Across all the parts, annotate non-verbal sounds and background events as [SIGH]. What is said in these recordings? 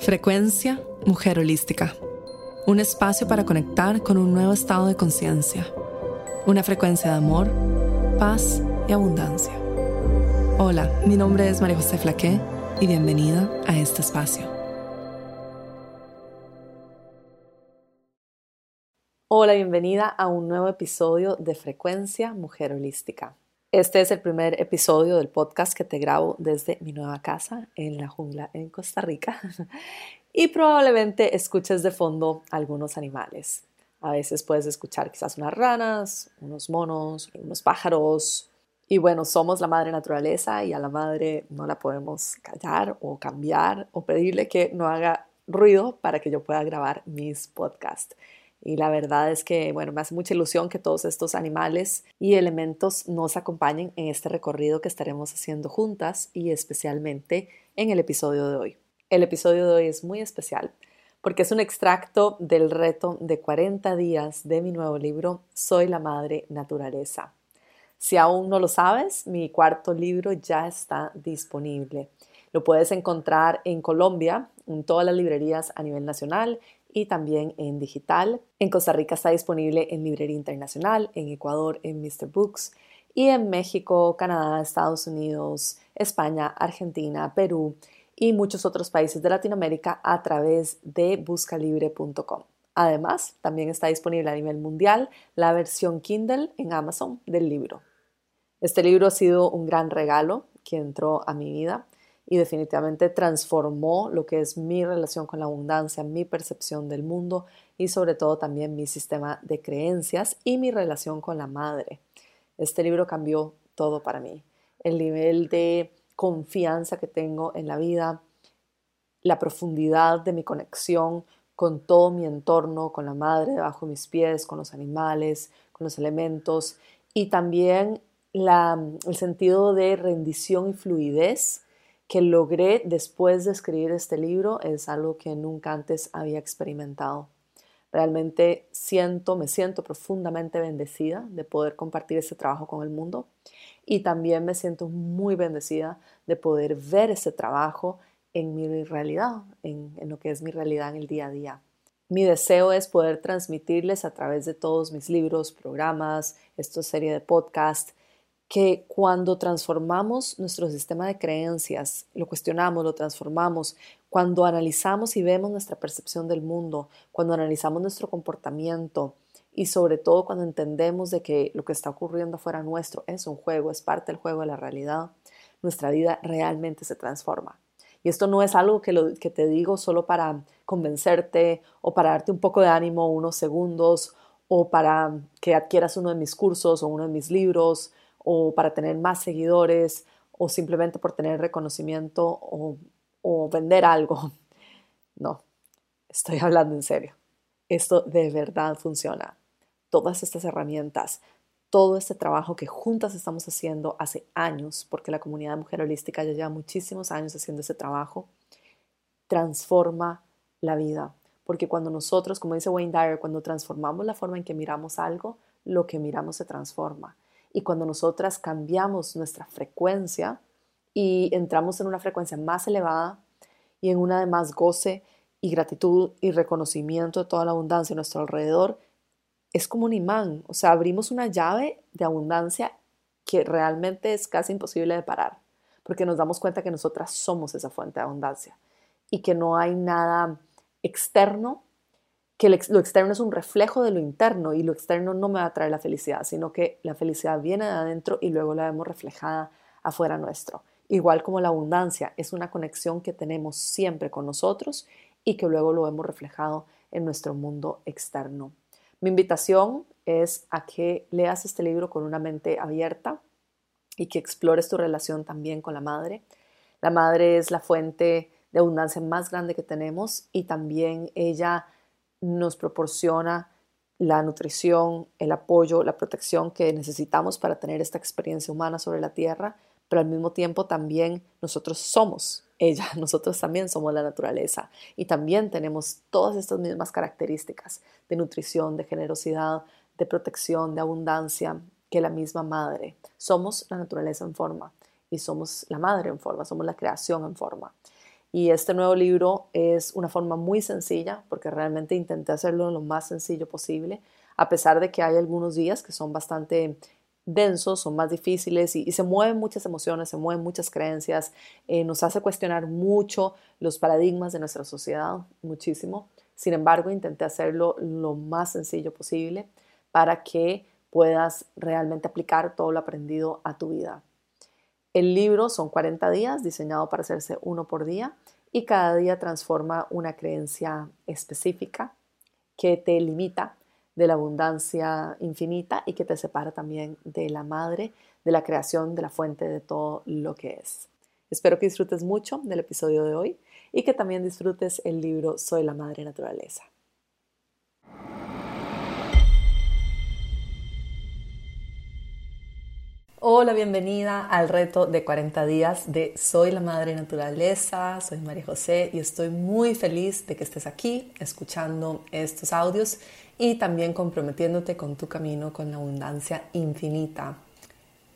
Frecuencia Mujer Holística. Un espacio para conectar con un nuevo estado de conciencia. Una frecuencia de amor, paz y abundancia. Hola, mi nombre es María José Flaqué y bienvenida a este espacio. Hola, bienvenida a un nuevo episodio de Frecuencia Mujer Holística. Este es el primer episodio del podcast que te grabo desde mi nueva casa en la jungla en Costa Rica [LAUGHS] y probablemente escuches de fondo algunos animales. A veces puedes escuchar quizás unas ranas, unos monos, unos pájaros. Y bueno, somos la madre naturaleza y a la madre no la podemos callar o cambiar o pedirle que no haga ruido para que yo pueda grabar mis podcasts. Y la verdad es que, bueno, me hace mucha ilusión que todos estos animales y elementos nos acompañen en este recorrido que estaremos haciendo juntas y especialmente en el episodio de hoy. El episodio de hoy es muy especial porque es un extracto del reto de 40 días de mi nuevo libro Soy la Madre Naturaleza. Si aún no lo sabes, mi cuarto libro ya está disponible. Lo puedes encontrar en Colombia, en todas las librerías a nivel nacional y también en digital. En Costa Rica está disponible en Librería Internacional, en Ecuador en Mr. Books y en México, Canadá, Estados Unidos, España, Argentina, Perú y muchos otros países de Latinoamérica a través de buscalibre.com. Además, también está disponible a nivel mundial la versión Kindle en Amazon del libro. Este libro ha sido un gran regalo que entró a mi vida y definitivamente transformó lo que es mi relación con la abundancia, mi percepción del mundo y sobre todo también mi sistema de creencias y mi relación con la madre. Este libro cambió todo para mí. El nivel de confianza que tengo en la vida, la profundidad de mi conexión con todo mi entorno, con la madre debajo de mis pies, con los animales, con los elementos y también el sentido de rendición y fluidez que logré después de escribir este libro es algo que nunca antes había experimentado. Realmente siento, me siento profundamente bendecida de poder compartir este trabajo con el mundo y también me siento muy bendecida de poder ver ese trabajo en mi realidad, en, en lo que es mi realidad en el día a día. Mi deseo es poder transmitirles a través de todos mis libros, programas, esta serie de podcasts, que cuando transformamos nuestro sistema de creencias, lo cuestionamos, lo transformamos, cuando analizamos y vemos nuestra percepción del mundo, cuando analizamos nuestro comportamiento y sobre todo cuando entendemos de que lo que está ocurriendo afuera nuestro es un juego, es parte del juego de la realidad, nuestra vida realmente se transforma. Y esto no es algo que, lo, que te digo solo para convencerte o para darte un poco de ánimo unos segundos o para que adquieras uno de mis cursos o uno de mis libros o para tener más seguidores o simplemente por tener reconocimiento o, vender algo. [LAUGHS] No, estoy [LAUGHS] hablando en serio. Esto de verdad funciona. Todas estas herramientas, todo este trabajo que juntas estamos haciendo hace años, porque la comunidad de mujer holística ya lleva muchísimos años haciendo ese trabajo, transforma la vida. Porque cuando nosotros, como dice Wayne Dyer, cuando transformamos la forma en que miramos algo, lo que miramos se transforma. Y cuando nosotras cambiamos nuestra frecuencia y entramos en una frecuencia más elevada y en una de más goce y gratitud y reconocimiento de toda la abundancia a nuestro alrededor, es como un imán, o sea, abrimos una llave de abundancia que realmente es casi imposible de parar, porque nos damos cuenta que nosotras somos esa fuente de abundancia y que no hay nada externo que lo externo es un reflejo de lo interno y lo externo no me va a traer la felicidad, sino que la felicidad viene de adentro y luego la vemos reflejada afuera nuestro. Igual como la abundancia es una conexión que tenemos siempre con nosotros y que luego lo vemos reflejado en nuestro mundo externo. Mi invitación es a que leas este libro con una mente abierta y que explores tu relación también con la madre. La madre es la fuente de abundancia más grande que tenemos y también ella nos proporciona la nutrición, el apoyo, la protección que necesitamos para tener esta experiencia humana sobre la Tierra, pero al mismo tiempo también nosotros somos ella, [LAUGHS] nosotros también somos la naturaleza y también tenemos todas estas mismas características de nutrición, de generosidad, de protección, de abundancia que la misma madre. Somos la naturaleza en forma y somos la madre en forma, somos la creación en forma. Y este nuevo libro es una forma muy sencilla, porque realmente intenté hacerlo lo más sencillo posible, a pesar de que hay algunos días que son bastante densos, son más difíciles y, se mueven muchas emociones, se mueven muchas creencias, eh, nos hace cuestionar mucho los paradigmas de nuestra sociedad, muchísimo. Sin embargo, intenté hacerlo lo más sencillo posible para que puedas realmente aplicar todo lo aprendido a tu vida. El libro son 40 días, diseñado para hacerse uno por día, y cada día transforma una creencia específica que te limita de la abundancia infinita y que te separa también de la madre, de la creación, de la fuente de todo lo que es. Espero que disfrutes mucho del episodio de hoy y que también disfrutes el libro Soy la Madre Naturaleza. Hola, bienvenida al reto de 40 días de Soy la Madre Naturaleza, soy María José y estoy muy feliz de que estés aquí escuchando estos audios y también comprometiéndote con tu camino con la abundancia infinita.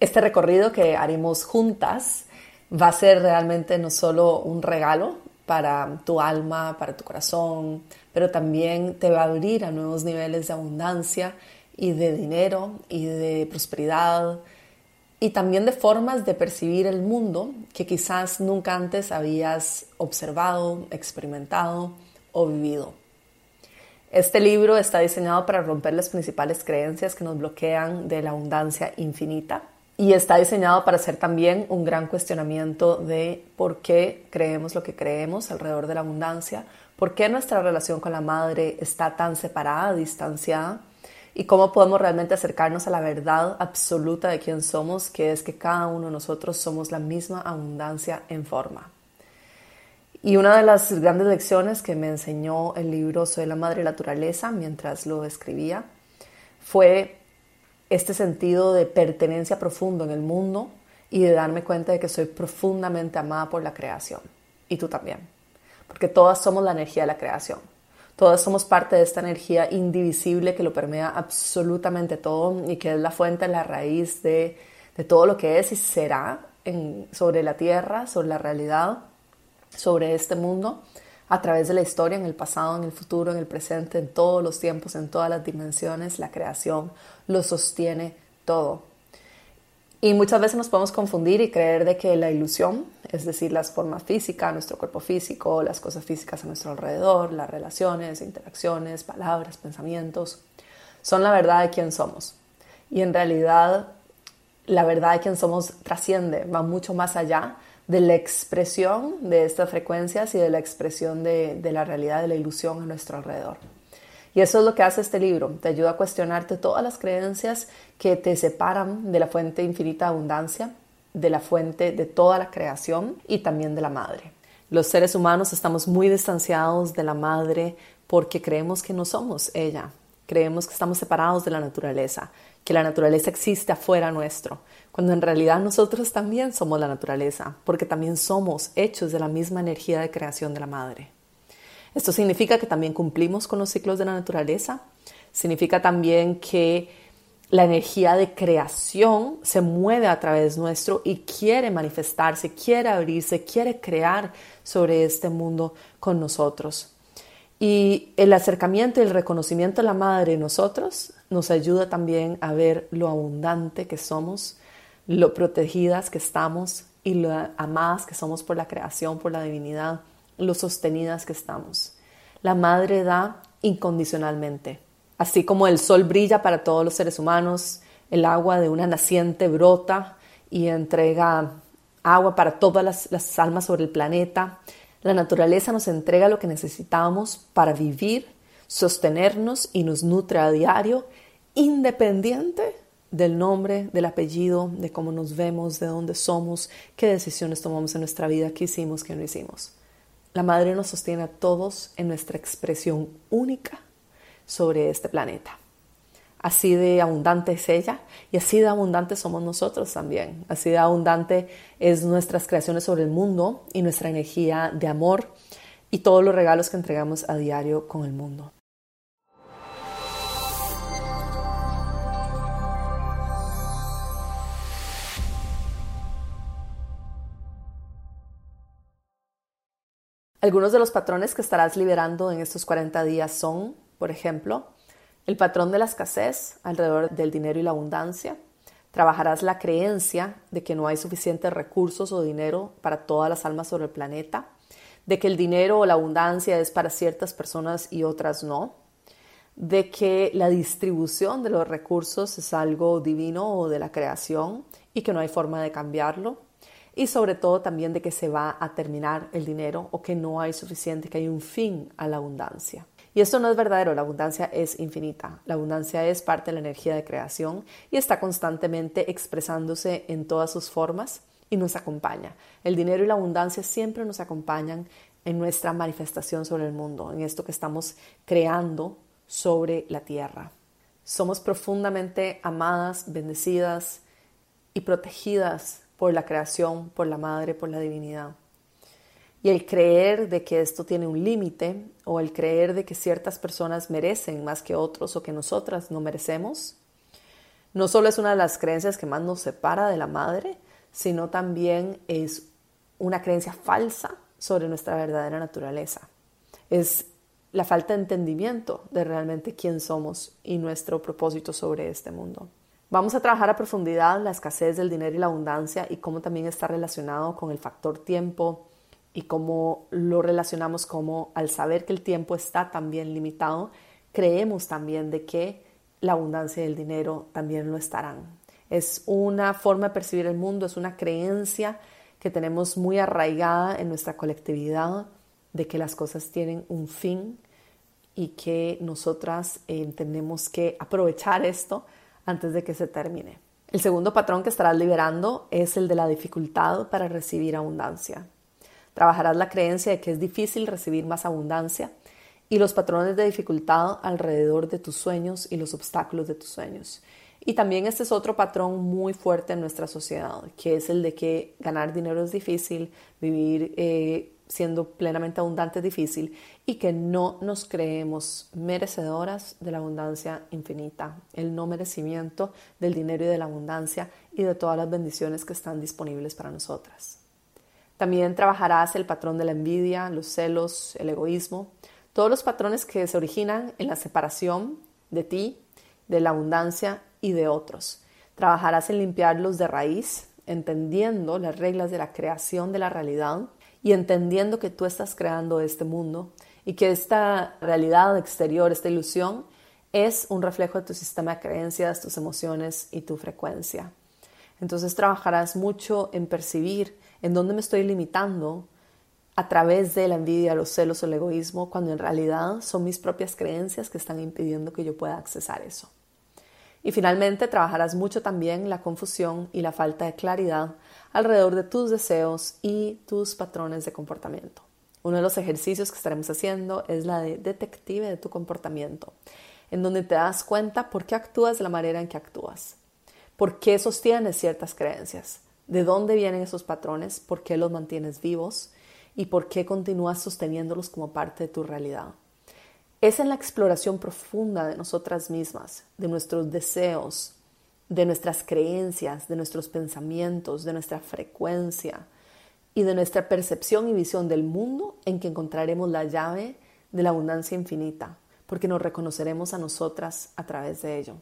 Este recorrido que haremos juntas va a ser realmente no solo un regalo para tu alma, para tu corazón, pero también te va a abrir a nuevos niveles de abundancia y de dinero y de prosperidad y también de formas de percibir el mundo que quizás nunca antes habías observado, experimentado o vivido. Este libro está diseñado para romper las principales creencias que nos bloquean de la abundancia infinita y está diseñado para hacer también un gran cuestionamiento de por qué creemos lo que creemos alrededor de la abundancia, por qué nuestra relación con la madre está tan separada, distanciada y cómo podemos realmente acercarnos a la verdad absoluta de quién somos, que es que cada uno de nosotros somos la misma abundancia en forma. Y una de las grandes lecciones que me enseñó el libro Soy la Madre Naturaleza mientras lo escribía fue este sentido de pertenencia profundo en el mundo y de darme cuenta de que soy profundamente amada por la creación. Y tú también. Porque todas somos la energía de la creación. Todas somos parte de esta energía indivisible que lo permea absolutamente todo y que es la fuente, la raíz de, de todo lo que es y será sobre la tierra, sobre la realidad sobre este mundo a través de la historia, en el pasado, en el futuro, en el presente, en todos los tiempos, en todas las dimensiones, la creación lo sostiene todo. Y muchas veces nos podemos confundir y creer de que la ilusión, es decir, las formas físicas, nuestro cuerpo físico, las cosas físicas a nuestro alrededor, las relaciones, interacciones, palabras, pensamientos, son la verdad de quién somos. Y en realidad, la verdad de quién somos trasciende, va mucho más allá de la expresión de estas frecuencias y de la expresión de, la realidad, de la ilusión a nuestro alrededor. Y eso es lo que hace este libro, te ayuda a cuestionarte todas las creencias que te separan de la fuente de infinita abundancia, de la fuente de toda la creación y también de la madre. Los seres humanos estamos muy distanciados de la madre porque creemos que no somos ella, creemos que estamos separados de la naturaleza, que la naturaleza existe afuera nuestro, cuando en realidad nosotros también somos la naturaleza, porque también somos hechos de la misma energía de creación de la madre. Esto significa que también cumplimos con los ciclos de la naturaleza, significa también que la energía de creación se mueve a través nuestro y quiere manifestarse, quiere abrirse, quiere crear sobre este mundo con nosotros. Y el acercamiento y el reconocimiento de la madre en nosotros nos ayuda también a ver lo abundante que somos, lo protegidas que estamos y lo amadas que somos por la creación, por la divinidad, lo sostenidas que estamos. La madre da incondicionalmente. Así como el sol brilla para todos los seres humanos, el agua de una naciente brota y entrega agua para todas las, almas sobre el planeta. La naturaleza nos entrega lo que necesitamos para vivir, sostenernos y nos nutre a diario, independiente del nombre, del apellido, de cómo nos vemos, de dónde somos, qué decisiones tomamos en nuestra vida, qué hicimos, qué no hicimos. La Madre nos sostiene a todos en nuestra expresión única sobre este planeta. Así de abundante es ella y así de abundante somos nosotros también. Así de abundante es nuestras creaciones sobre el mundo y nuestra energía de amor y todos los regalos que entregamos a diario con el mundo. Algunos de los patrones que estarás liberando en estos 40 días son, por ejemplo, el patrón de la escasez alrededor del dinero y la abundancia. Trabajarás la creencia de que no hay suficientes recursos o dinero para todas las almas sobre el planeta, de que el dinero o la abundancia es para ciertas personas y otras no, de que la distribución de los recursos es algo divino o de la creación y que no hay forma de cambiarlo, y sobre todo también de que se va a terminar el dinero o que no hay suficiente, que hay un fin a la abundancia. Y esto no es verdadero, la abundancia es infinita, la abundancia es parte de la energía de creación y está constantemente expresándose en todas sus formas y nos acompaña. El dinero y la abundancia siempre nos acompañan en nuestra manifestación sobre el mundo, en esto que estamos creando sobre la tierra. Somos profundamente amadas, bendecidas y protegidas por la creación, por la madre, por la divinidad. Y el creer de que esto tiene un límite o el creer de que ciertas personas merecen más que otros o que nosotras no merecemos, no solo es una de las creencias que más nos separa de la madre, sino también es una creencia falsa sobre nuestra verdadera naturaleza. Es la falta de entendimiento de realmente quién somos y nuestro propósito sobre este mundo. Vamos a trabajar a profundidad la escasez del dinero y la abundancia y cómo también está relacionado con el factor tiempo, y cómo lo relacionamos como al saber que el tiempo está también limitado, creemos también de que la abundancia del dinero también lo estarán. Es una forma de percibir el mundo, es una creencia que tenemos muy arraigada en nuestra colectividad de que las cosas tienen un fin y que nosotras eh, tenemos que aprovechar esto antes de que se termine. El segundo patrón que estarás liberando es el de la dificultad para recibir abundancia. Trabajarás la creencia de que es difícil recibir más abundancia y los patrones de dificultad alrededor de tus sueños y los obstáculos de tus sueños. Y también este es otro patrón muy fuerte en nuestra sociedad, que es el de que ganar dinero es difícil, vivir eh, siendo plenamente abundante es difícil y que no nos creemos merecedoras de la abundancia infinita, el no merecimiento del dinero y de la abundancia y de todas las bendiciones que están disponibles para nosotras. También trabajarás el patrón de la envidia, los celos, el egoísmo, todos los patrones que se originan en la separación de ti, de la abundancia y de otros. Trabajarás en limpiarlos de raíz, entendiendo las reglas de la creación de la realidad y entendiendo que tú estás creando este mundo y que esta realidad exterior, esta ilusión, es un reflejo de tu sistema de creencias, tus emociones y tu frecuencia. Entonces trabajarás mucho en percibir en dónde me estoy limitando a través de la envidia, los celos o el egoísmo, cuando en realidad son mis propias creencias que están impidiendo que yo pueda accesar eso. Y finalmente trabajarás mucho también la confusión y la falta de claridad alrededor de tus deseos y tus patrones de comportamiento. Uno de los ejercicios que estaremos haciendo es la de detective de tu comportamiento, en donde te das cuenta por qué actúas de la manera en que actúas, por qué sostienes ciertas creencias, de dónde vienen esos patrones, por qué los mantienes vivos y por qué continúas sosteniéndolos como parte de tu realidad. Es en la exploración profunda de nosotras mismas, de nuestros deseos, de nuestras creencias, de nuestros pensamientos, de nuestra frecuencia y de nuestra percepción y visión del mundo en que encontraremos la llave de la abundancia infinita, porque nos reconoceremos a nosotras a través de ello.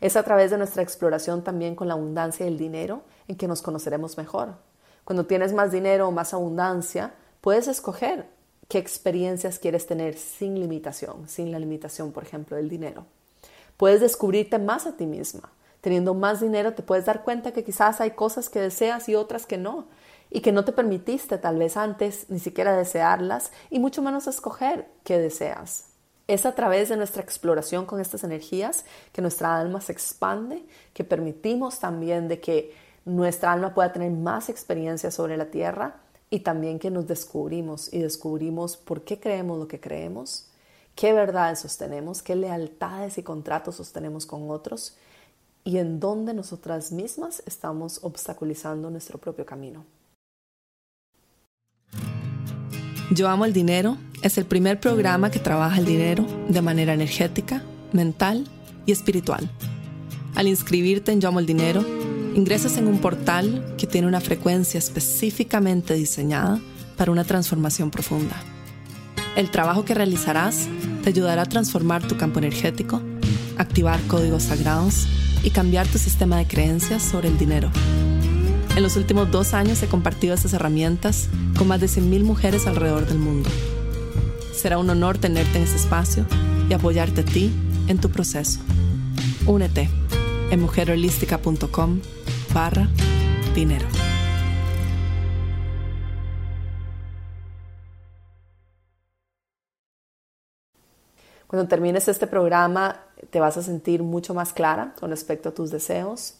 Es a través de nuestra exploración también con la abundancia del dinero en que nos conoceremos mejor. Cuando tienes más dinero o más abundancia, puedes escoger qué experiencias quieres tener sin limitación, sin la limitación, por ejemplo, del dinero. Puedes descubrirte más a ti misma. Teniendo más dinero te puedes dar cuenta que quizás hay cosas que deseas y otras que no, y que no te permitiste tal vez antes ni siquiera desearlas, y mucho menos escoger qué deseas. Es a través de nuestra exploración con estas energías que nuestra alma se expande, que permitimos también de que nuestra alma pueda tener más experiencia sobre la tierra y también que nos descubrimos y descubrimos por qué creemos lo que creemos, qué verdades sostenemos, qué lealtades y contratos sostenemos con otros y en dónde nosotras mismas estamos obstaculizando nuestro propio camino. Yo amo el dinero es el primer programa que trabaja el dinero de manera energética, mental y espiritual. Al inscribirte en Yo amo el dinero, ingresas en un portal que tiene una frecuencia específicamente diseñada para una transformación profunda. El trabajo que realizarás te ayudará a transformar tu campo energético, activar códigos sagrados y cambiar tu sistema de creencias sobre el dinero. En los últimos dos años he compartido estas herramientas con más de 100.000 mujeres alrededor del mundo. Será un honor tenerte en este espacio y apoyarte a ti en tu proceso. Únete en mujerholística.com barra dinero. Cuando termines este programa te vas a sentir mucho más clara con respecto a tus deseos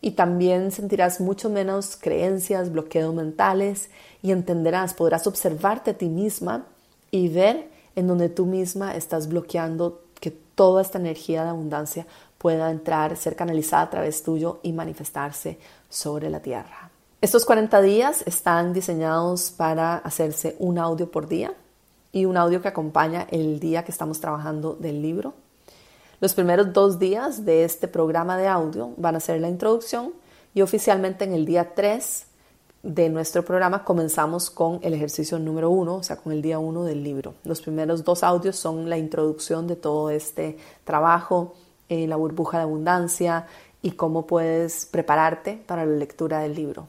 y también sentirás mucho menos creencias, bloqueos mentales y entenderás, podrás observarte a ti misma y ver en donde tú misma estás bloqueando que toda esta energía de abundancia pueda entrar, ser canalizada a través tuyo y manifestarse sobre la tierra. Estos 40 días están diseñados para hacerse un audio por día y un audio que acompaña el día que estamos trabajando del libro. Los primeros dos días de este programa de audio van a ser la introducción y oficialmente en el día 3 de nuestro programa comenzamos con el ejercicio número uno, o sea, con el día uno del libro. Los primeros dos audios son la introducción de todo este trabajo, en la burbuja de abundancia y cómo puedes prepararte para la lectura del libro.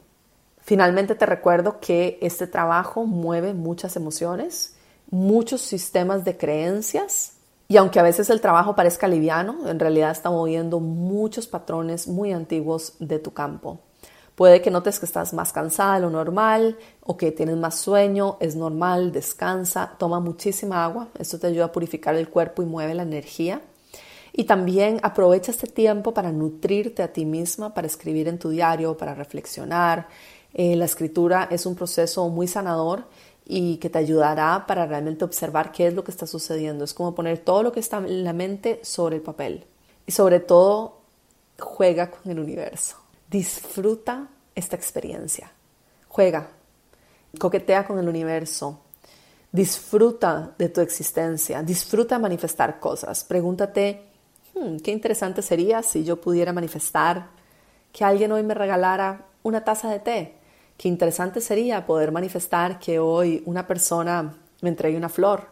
Finalmente te recuerdo que este trabajo mueve muchas emociones muchos sistemas de creencias y aunque a veces el trabajo parezca liviano, en realidad está moviendo muchos patrones muy antiguos de tu campo. Puede que notes que estás más cansada de lo normal o que tienes más sueño, es normal, descansa, toma muchísima agua, esto te ayuda a purificar el cuerpo y mueve la energía. Y también aprovecha este tiempo para nutrirte a ti misma, para escribir en tu diario, para reflexionar. Eh, la escritura es un proceso muy sanador y que te ayudará para realmente observar qué es lo que está sucediendo. Es como poner todo lo que está en la mente sobre el papel. Y sobre todo, juega con el universo. Disfruta esta experiencia. Juega, coquetea con el universo. Disfruta de tu existencia. Disfruta manifestar cosas. Pregúntate, hmm, qué interesante sería si yo pudiera manifestar que alguien hoy me regalara una taza de té Qué interesante sería poder manifestar que hoy una persona me entregue una flor.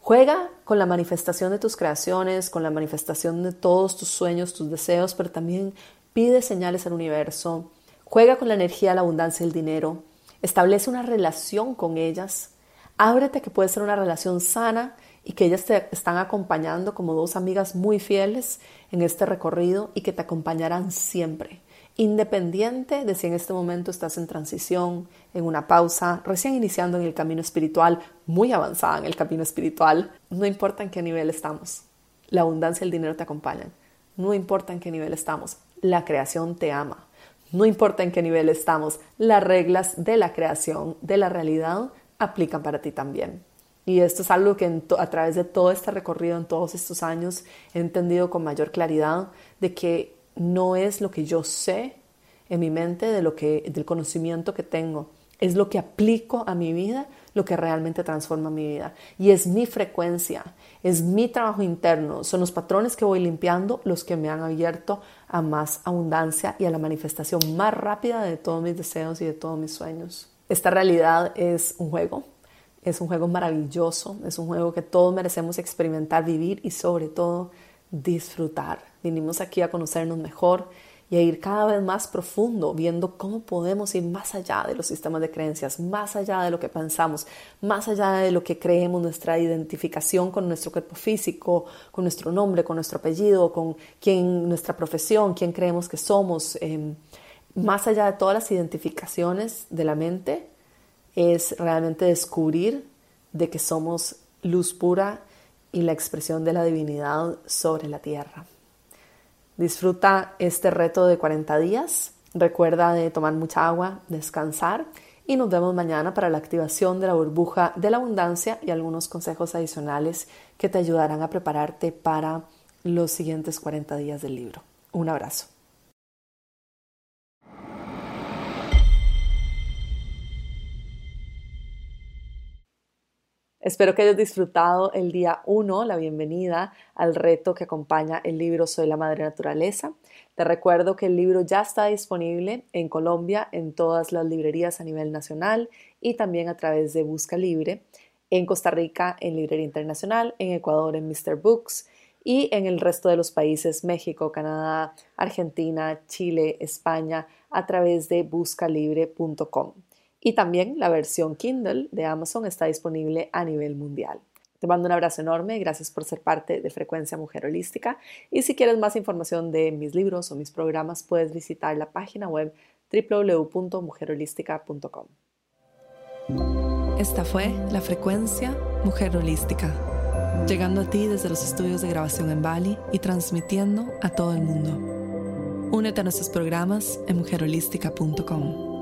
Juega con la manifestación de tus creaciones, con la manifestación de todos tus sueños, tus deseos, pero también pide señales al universo. Juega con la energía la abundancia del dinero. Establece una relación con ellas. Ábrete que puede ser una relación sana y que ellas te están acompañando como dos amigas muy fieles en este recorrido y que te acompañarán siempre independiente de si en este momento estás en transición, en una pausa, recién iniciando en el camino espiritual, muy avanzada en el camino espiritual, no importa en qué nivel estamos, la abundancia y el dinero te acompañan, no importa en qué nivel estamos, la creación te ama, no importa en qué nivel estamos, las reglas de la creación, de la realidad, aplican para ti también. Y esto es algo que a través de todo este recorrido, en todos estos años, he entendido con mayor claridad de que no es lo que yo sé en mi mente de lo que del conocimiento que tengo, es lo que aplico a mi vida lo que realmente transforma mi vida. Y es mi frecuencia, es mi trabajo interno, son los patrones que voy limpiando los que me han abierto a más abundancia y a la manifestación más rápida de todos mis deseos y de todos mis sueños. Esta realidad es un juego, es un juego maravilloso, es un juego que todos merecemos experimentar, vivir y sobre todo disfrutar. Vinimos aquí a conocernos mejor y a ir cada vez más profundo, viendo cómo podemos ir más allá de los sistemas de creencias, más allá de lo que pensamos, más allá de lo que creemos, nuestra identificación con nuestro cuerpo físico, con nuestro nombre, con nuestro apellido, con quién, nuestra profesión, quién creemos que somos. Em, más allá de todas las identificaciones de la mente, es realmente descubrir de que somos luz pura y la expresión de la divinidad sobre la tierra. Disfruta este reto de 40 días. Recuerda de tomar mucha agua, descansar y nos vemos mañana para la activación de la burbuja de la abundancia y algunos consejos adicionales que te ayudarán a prepararte para los siguientes 40 días del libro. Un abrazo. Espero que hayas disfrutado el día 1, la bienvenida al reto que acompaña el libro Soy la Madre Naturaleza. Te recuerdo que el libro ya está disponible en Colombia en todas las librerías a nivel nacional y también a través de Busca Libre, en Costa Rica en Librería Internacional, en Ecuador en Mr. Books y en el resto de los países, México, Canadá, Argentina, Chile, España, a través de buscalibre.com. Y también la versión Kindle de Amazon está disponible a nivel mundial. Te mando un abrazo enorme, gracias por ser parte de Frecuencia Mujer Holística y si quieres más información de mis libros o mis programas puedes visitar la página web www.mujerholística.com. Esta fue la Frecuencia Mujer Holística, llegando a ti desde los estudios de grabación en Bali y transmitiendo a todo el mundo. Únete a nuestros programas en mujerholística.com.